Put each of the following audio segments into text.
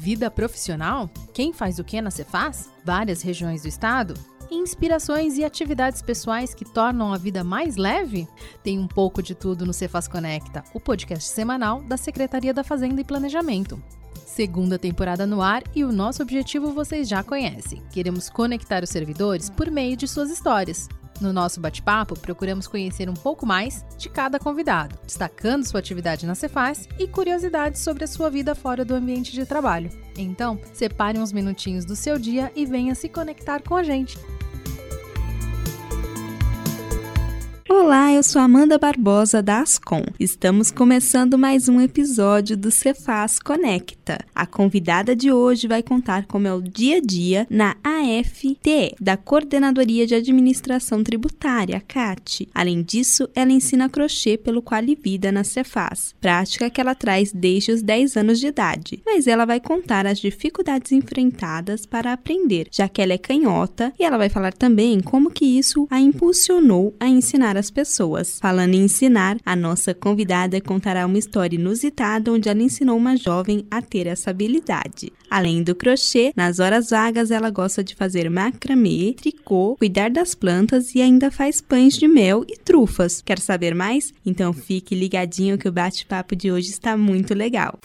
Vida profissional? Quem faz o que na Cefaz? Várias regiões do estado? Inspirações e atividades pessoais que tornam a vida mais leve? Tem um pouco de tudo no Cefaz Conecta, o podcast semanal da Secretaria da Fazenda e Planejamento. Segunda temporada no ar e o nosso objetivo vocês já conhecem. Queremos conectar os servidores por meio de suas histórias. No nosso bate-papo, procuramos conhecer um pouco mais de cada convidado, destacando sua atividade na Cefaz e curiosidades sobre a sua vida fora do ambiente de trabalho. Então, separe uns minutinhos do seu dia e venha se conectar com a gente. Olá, eu sou Amanda Barbosa da Ascom. Estamos começando mais um episódio do Cefaz Conecta. A convidada de hoje vai contar como é o dia a dia na AFTE, da Coordenadoria de Administração Tributária, CAT. Além disso, ela ensina crochê pelo Qualivida na Cefaz, prática que ela traz desde os 10 anos de idade. Mas ela vai contar as dificuldades enfrentadas para aprender, já que ela é canhota, e ela vai falar também como que isso a impulsionou a ensinar as pessoas. Falando em ensinar, a nossa convidada contará uma história inusitada onde ela ensinou uma jovem a ter essa habilidade. Além do crochê, nas horas vagas ela gosta de fazer macramê, tricô, cuidar das plantas e ainda faz pães de mel e trufas. Quer saber mais? Então fique ligadinho que o bate-papo de hoje está muito legal.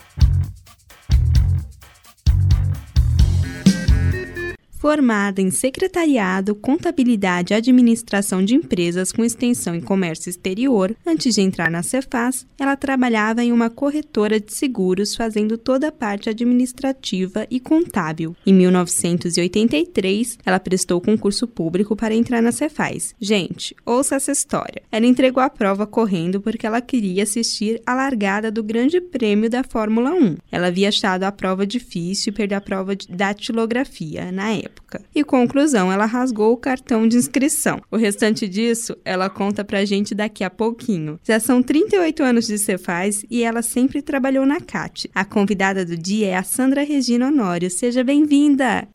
Formada em Secretariado, Contabilidade e Administração de Empresas com extensão em Comércio Exterior, antes de entrar na Cefaz, ela trabalhava em uma corretora de seguros fazendo toda a parte administrativa e contábil. Em 1983, ela prestou concurso público para entrar na Cefaz. Gente, ouça essa história. Ela entregou a prova correndo porque ela queria assistir a largada do Grande Prêmio da Fórmula 1. Ela havia achado a prova difícil e perdeu a prova de datilografia na época época. E conclusão, ela rasgou o cartão de inscrição. O restante disso, ela conta pra gente daqui a pouquinho. Já são 38 anos de Cefaz e ela sempre trabalhou na CAT. A convidada do dia é a Sandra Regina Honório. Seja bem-vinda!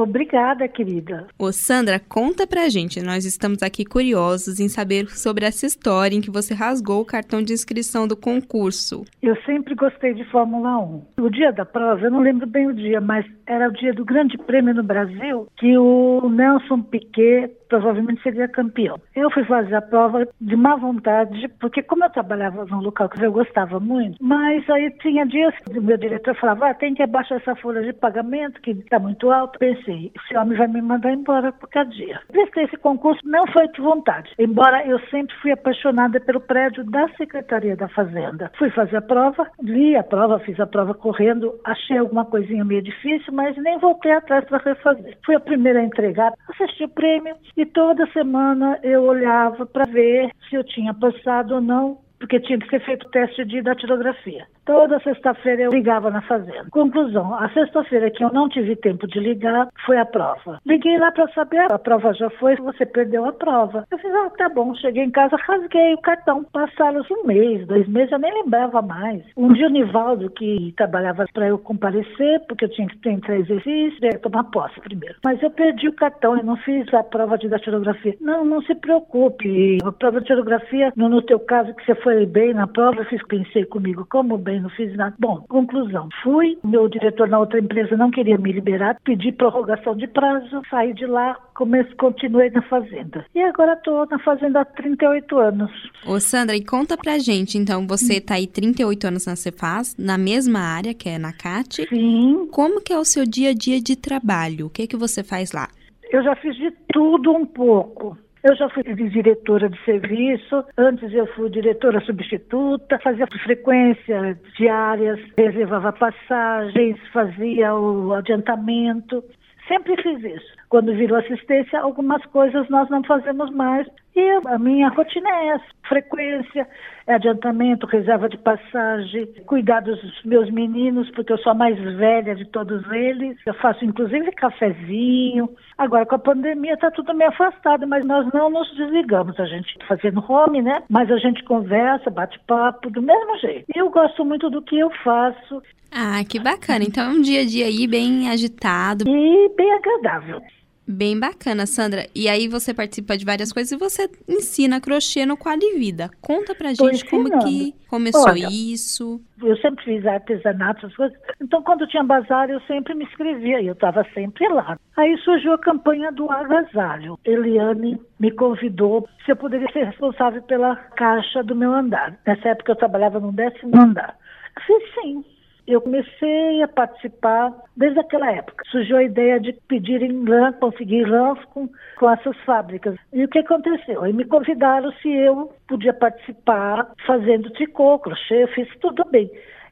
Obrigada, querida. Ô Sandra, conta pra gente. Nós estamos aqui curiosos em saber sobre essa história em que você rasgou o cartão de inscrição do concurso. Eu sempre gostei de Fórmula 1. O dia da prova, eu não lembro bem o dia, mas era o dia do Grande Prêmio no Brasil, que o Nelson Piquet provavelmente seria campeão. Eu fui fazer a prova de má vontade, porque como eu trabalhava num local que eu gostava muito, mas aí tinha dias que o meu diretor falava, ah, tem que abaixar essa folha de pagamento, que está muito alto. Pensei, esse homem vai me mandar embora por cada dia. Prestei esse concurso, não foi de vontade, embora eu sempre fui apaixonada pelo prédio da Secretaria da Fazenda. Fui fazer a prova, li a prova, fiz a prova correndo, achei alguma coisinha meio difícil, mas nem voltei atrás para refazer. Fui a primeira a entregar, assisti o prêmio, e toda semana eu olhava para ver se eu tinha passado ou não, porque tinha que ser feito o teste de datilografia. Toda sexta-feira eu ligava na fazenda. Conclusão, a sexta-feira que eu não tive tempo de ligar foi a prova. Liguei lá para saber, a prova já foi, você perdeu a prova. Eu fiz, ah, tá bom, cheguei em casa, rasguei o cartão. Passaram um mês, dois meses, eu nem lembrava mais. Um dia o Nivaldo, que trabalhava para eu comparecer, porque eu tinha que ter três exercícios, ia tomar posse primeiro. Mas eu perdi o cartão, eu não fiz a prova de datilografia. Não, não se preocupe. A prova de datilografia, no, no teu caso, que você foi bem na prova, eu fiz, pensei comigo, como bem não fiz nada. Bom, conclusão. Fui, meu diretor na outra empresa não queria me liberar, pedi prorrogação de prazo, saí de lá, comecei, continuei na fazenda. E agora estou na fazenda há 38 anos. Ô Sandra, e conta pra gente, então, você está aí 38 anos na Cefaz, na mesma área, que é na CAT. Sim. Como que é o seu dia a dia de trabalho? O que que você faz lá? Eu já fiz de tudo um pouco. Eu já fui diretora de serviço, antes eu fui diretora substituta, fazia frequência diárias, reservava passagens, fazia o adiantamento. Sempre fiz isso. Quando virou assistência, algumas coisas nós não fazemos mais. E a minha rotina é essa: frequência, adiantamento, reserva de passagem, cuidar dos meus meninos, porque eu sou a mais velha de todos eles. Eu faço inclusive cafezinho. Agora, com a pandemia, está tudo meio afastado, mas nós não nos desligamos. A gente tá fazendo home, né? Mas a gente conversa, bate papo, do mesmo jeito. E eu gosto muito do que eu faço. Ah, que bacana. Então é um dia a dia aí bem agitado. E bem agradável. Bem bacana, Sandra. E aí você participa de várias coisas e você ensina crochê no Quali Vida. Conta pra gente como que começou Olha, isso. Eu sempre fiz artesanato, essas coisas. Então, quando tinha bazar, eu sempre me inscrevia e eu estava sempre lá. Aí surgiu a campanha do agasalho. Eliane me convidou se eu poderia ser responsável pela caixa do meu andar. Nessa época eu trabalhava no décimo andar. Eu fiz sim. Eu comecei a participar desde aquela época. Surgiu a ideia de pedir em lã, conseguir lãs com, com essas fábricas. E o que aconteceu? Aí me convidaram se eu podia participar fazendo tricô, crochê, eu fiz tudo bem.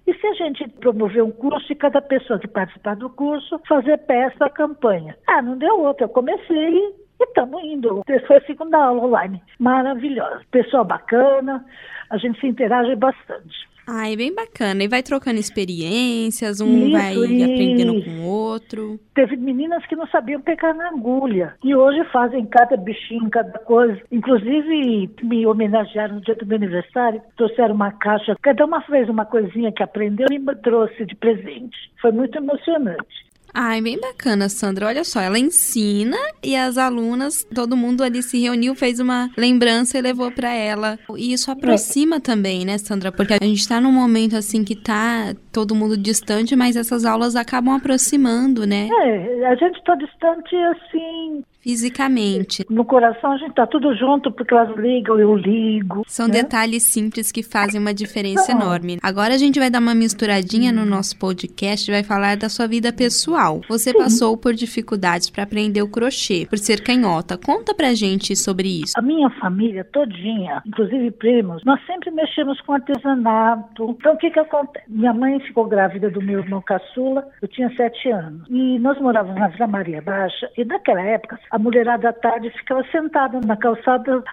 E se a gente promover um curso e cada pessoa que participar do curso fazer peça da campanha? Ah, não deu outra. Eu comecei e estamos indo. Foi a segunda aula online. Maravilhosa. Pessoa bacana, a gente se interage bastante. Ah, é bem bacana. E vai trocando experiências, um isso, vai aprendendo com o outro. Teve meninas que não sabiam pegar na agulha. E hoje fazem cada bichinho, cada coisa. Inclusive, me homenagearam no dia do meu aniversário. Trouxeram uma caixa. Cada uma fez uma coisinha que aprendeu e me trouxe de presente. Foi muito emocionante. Ai, bem bacana, Sandra. Olha só, ela ensina e as alunas, todo mundo ali se reuniu, fez uma lembrança e levou para ela. E isso aproxima é. também, né, Sandra? Porque a gente tá num momento assim que tá todo mundo distante, mas essas aulas acabam aproximando, né? É, a gente tá distante assim, fisicamente. No coração a gente tá tudo junto porque elas ligam, eu ligo. São né? detalhes simples que fazem uma diferença Não. enorme. Agora a gente vai dar uma misturadinha no nosso podcast, vai falar da sua vida pessoal. Você Sim. passou por dificuldades para aprender o crochê, por ser canhota. Conta pra gente sobre isso. A minha família todinha, inclusive primos, nós sempre mexemos com artesanato. Então o que que acontece? Minha mãe ficou grávida do meu irmão caçula, eu tinha sete anos. E nós morávamos na Vila Maria Baixa, e naquela época a mulherada à tarde ficava sentada na calçada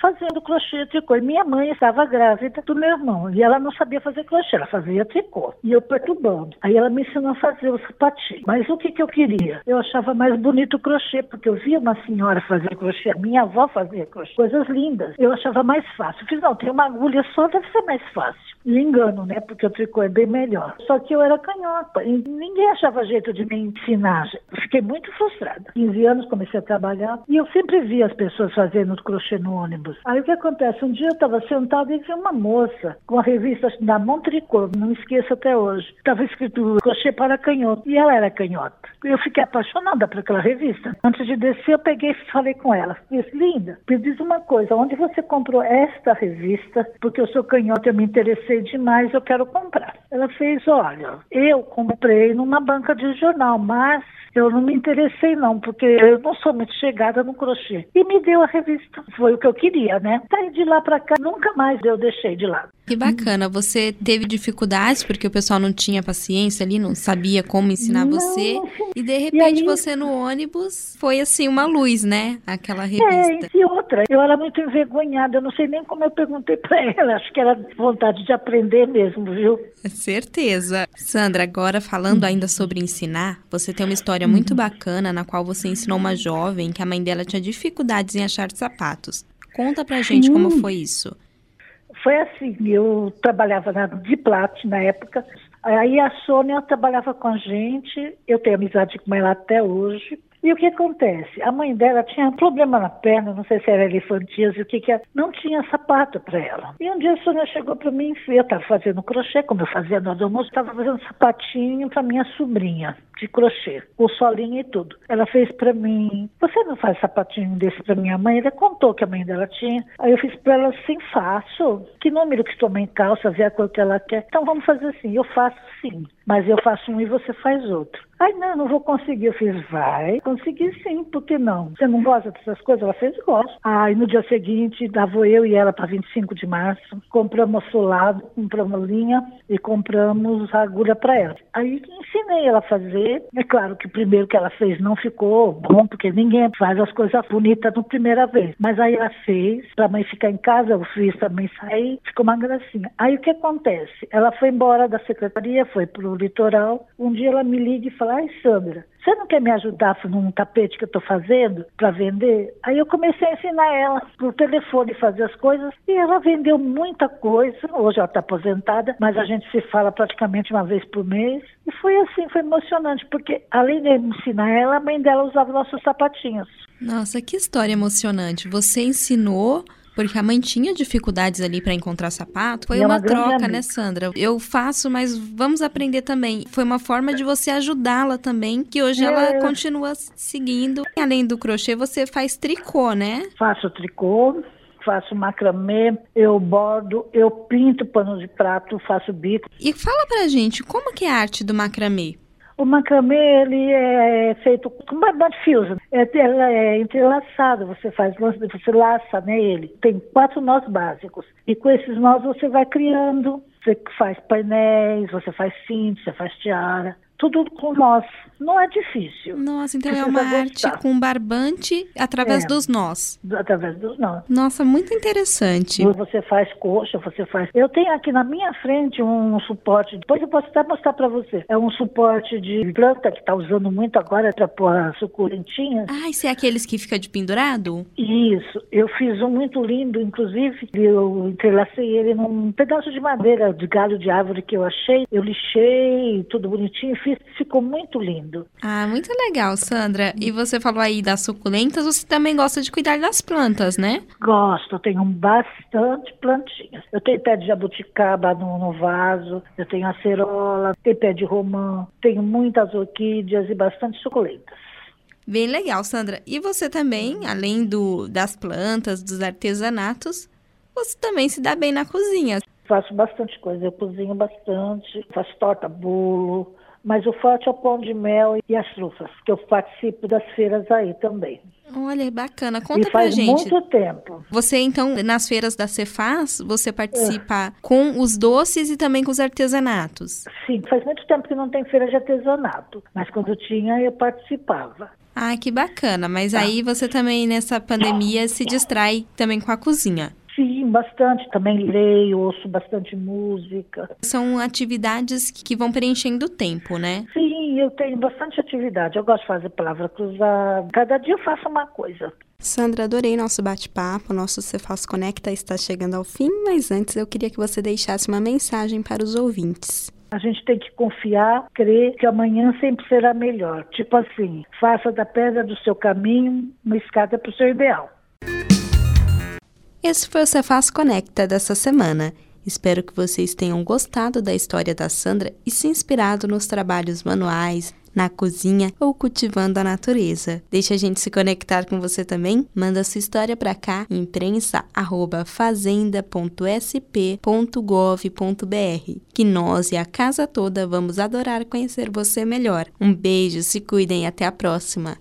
fazendo crochê tricô. E minha mãe estava grávida do meu irmão e ela não sabia fazer crochê, ela fazia tricô. E eu perturbando. Aí ela me ensinou a fazer o sapatinho. Mas o que, que eu queria? Eu achava mais bonito o crochê, porque eu via uma senhora fazer crochê, minha avó fazia crochê, coisas lindas. Eu achava mais fácil. Eu fiz, não, tem uma agulha só, deve ser mais fácil. Me engano, né? Porque o tricô é bem melhor. Só que eu era canhota e ninguém achava jeito de me ensinar. Fiquei muito frustrada. 15 anos comecei a trabalhar e eu sempre via as pessoas fazendo crochê no ônibus. Aí o que acontece? Um dia eu estava sentada e vi uma moça com a revista da Montricô, não esqueço até hoje. Estava escrito crochê para canhoto e ela era canhota. Eu fiquei apaixonada por aquela revista. Antes de descer, eu peguei e falei com ela. Disse, linda, me diz uma coisa, onde você comprou esta revista? Porque eu sou canhota, eu me interessei demais, eu quero comprar. Ela fez, olha, eu comprei numa banca de jornal, mas eu não me interessei não, porque eu não sou muito chegada no crochê. E me deu a revista, foi o que eu queria, né? Daí de lá para cá, nunca mais eu deixei de lado. Que bacana, você teve dificuldades porque o pessoal não tinha paciência ali, não sabia como ensinar não, você. E de repente e aí... você no ônibus foi assim uma luz, né? Aquela revista. É, e outra, eu era muito envergonhada, eu não sei nem como eu perguntei para ela, acho que era vontade de aprender mesmo, viu? Certeza. Sandra, agora falando ainda sobre ensinar, você tem uma história muito bacana na qual você ensinou uma jovem que a mãe dela tinha dificuldades em achar sapatos. Conta pra gente como foi isso. Foi assim, eu trabalhava na Diplat na época, aí a Sônia trabalhava com a gente, eu tenho amizade com ela até hoje, e o que acontece? A mãe dela tinha um problema na perna, não sei se era elefantíase, o que que era, não tinha sapato para ela. E um dia a Sônia chegou para mim, eu estava fazendo crochê, como eu fazia no almoço, estava fazendo sapatinho para minha sobrinha de crochê, com solinho e tudo. Ela fez para mim, você não faz sapatinho desse para minha mãe? Ela contou que a mãe dela tinha. Aí eu fiz para ela assim, faço. Que número que sua mãe calça, vê a cor que ela quer. Então vamos fazer assim, eu faço sim, mas eu faço um e você faz outro. Ai, não, não vou conseguir. Eu fiz, vai, consegui sim, por que não? Você não gosta dessas coisas? Ela fez, gosto. Aí no dia seguinte, dava eu e ela para 25 de março, compramos solado, compramos linha e compramos agulha para ela. Aí ensinei ela a fazer é claro que o primeiro que ela fez não ficou bom, porque ninguém faz as coisas bonitas na primeira vez. Mas aí ela fez, para a mãe ficar em casa, eu fiz também sair, ficou uma gracinha. Aí o que acontece? Ela foi embora da secretaria, foi para o litoral. Um dia ela me liga e fala: Ai, Sandra, você não quer me ajudar num tapete que eu estou fazendo para vender? Aí eu comecei a ensinar ela por telefone fazer as coisas e ela vendeu muita coisa. Hoje ela está aposentada, mas a gente se fala praticamente uma vez por mês. E foi assim, foi emocionante, porque além de ensinar ela, a mãe dela usava nossos sapatinhos. Nossa, que história emocionante. Você ensinou porque a mãe tinha dificuldades ali para encontrar sapato. Foi uma, uma troca, amiga. né, Sandra? Eu faço, mas vamos aprender também. Foi uma forma de você ajudá-la também, que hoje ela É. continua seguindo. Além do crochê, você faz tricô, né? Faço tricô, faço macramê, eu bordo, eu pinto pano de prato, faço bico. E fala pra gente, como que é a arte do macramê? O macramê, ele é feito com barbante fios. É, é entrelaçado, você faz, você laça né, ele. Tem quatro nós básicos. E com esses nós você vai criando. Você faz painéis, você faz cinto, você faz tiara. Tudo com nós. Não é difícil. Nossa, então é Precisa uma arte gostar. com barbante através É. dos nós. Através dos nós. Nossa, muito interessante. Você faz coxa, você faz. Eu tenho aqui na minha frente um suporte. Depois eu posso até mostrar para você. É um suporte de planta que está usando muito agora para pôr as suculentinhas. Ah, esse é aqueles que fica de pendurado? Isso. Eu fiz um muito lindo, inclusive. Eu entrelacei ele num pedaço de madeira de galho de árvore que eu achei. Eu lixei, tudo bonitinho, fiz. Ficou muito lindo. Ah, muito legal, Sandra. E você falou aí das suculentas, você também gosta de cuidar das plantas, né? Gosto, eu tenho bastante plantinhas. Eu tenho pé de jabuticaba no, no vaso, eu tenho acerola, tenho pé de romã, tenho muitas orquídeas e bastante suculentas. Bem legal, Sandra. E você também, além do, das plantas, dos artesanatos, você também se dá bem na cozinha. Faço bastante coisa, eu cozinho bastante, faço torta, bolo, mas o forte é o pão de mel e as trufas, que eu participo das feiras aí também. Olha, bacana. Conta e pra faz gente. muito tempo. Você, então, nas feiras da Cefaz, você participa com os doces e também com os artesanatos. Sim, faz muito tempo que não tem feira de artesanato, mas quando tinha eu participava. Ah, que bacana. Mas aí você também, nessa pandemia, se distrai também com a cozinha. Sim, bastante. Também leio, ouço bastante música. São atividades que vão preenchendo o tempo, né? Sim, eu tenho bastante atividade. Eu gosto de fazer palavra cruzada. Cada dia eu faço uma coisa. Sandra, adorei nosso bate-papo. Nosso Cefaz Conecta está chegando ao fim, mas antes eu queria que você deixasse uma mensagem para os ouvintes. A gente tem que confiar, crer que amanhã sempre será melhor. Tipo assim, faça da pedra do seu caminho uma escada para o seu ideal. Esse foi o Cefaz Conecta dessa semana. Espero que vocês tenham gostado da história da Sandra e se inspirado nos trabalhos manuais, na cozinha ou cultivando a natureza. Deixa a gente se conectar com você também. Manda sua história para cá, imprensa@fazenda.sp.gov.br, que nós e a casa toda vamos adorar conhecer você melhor. Um beijo, se cuidem e até a próxima.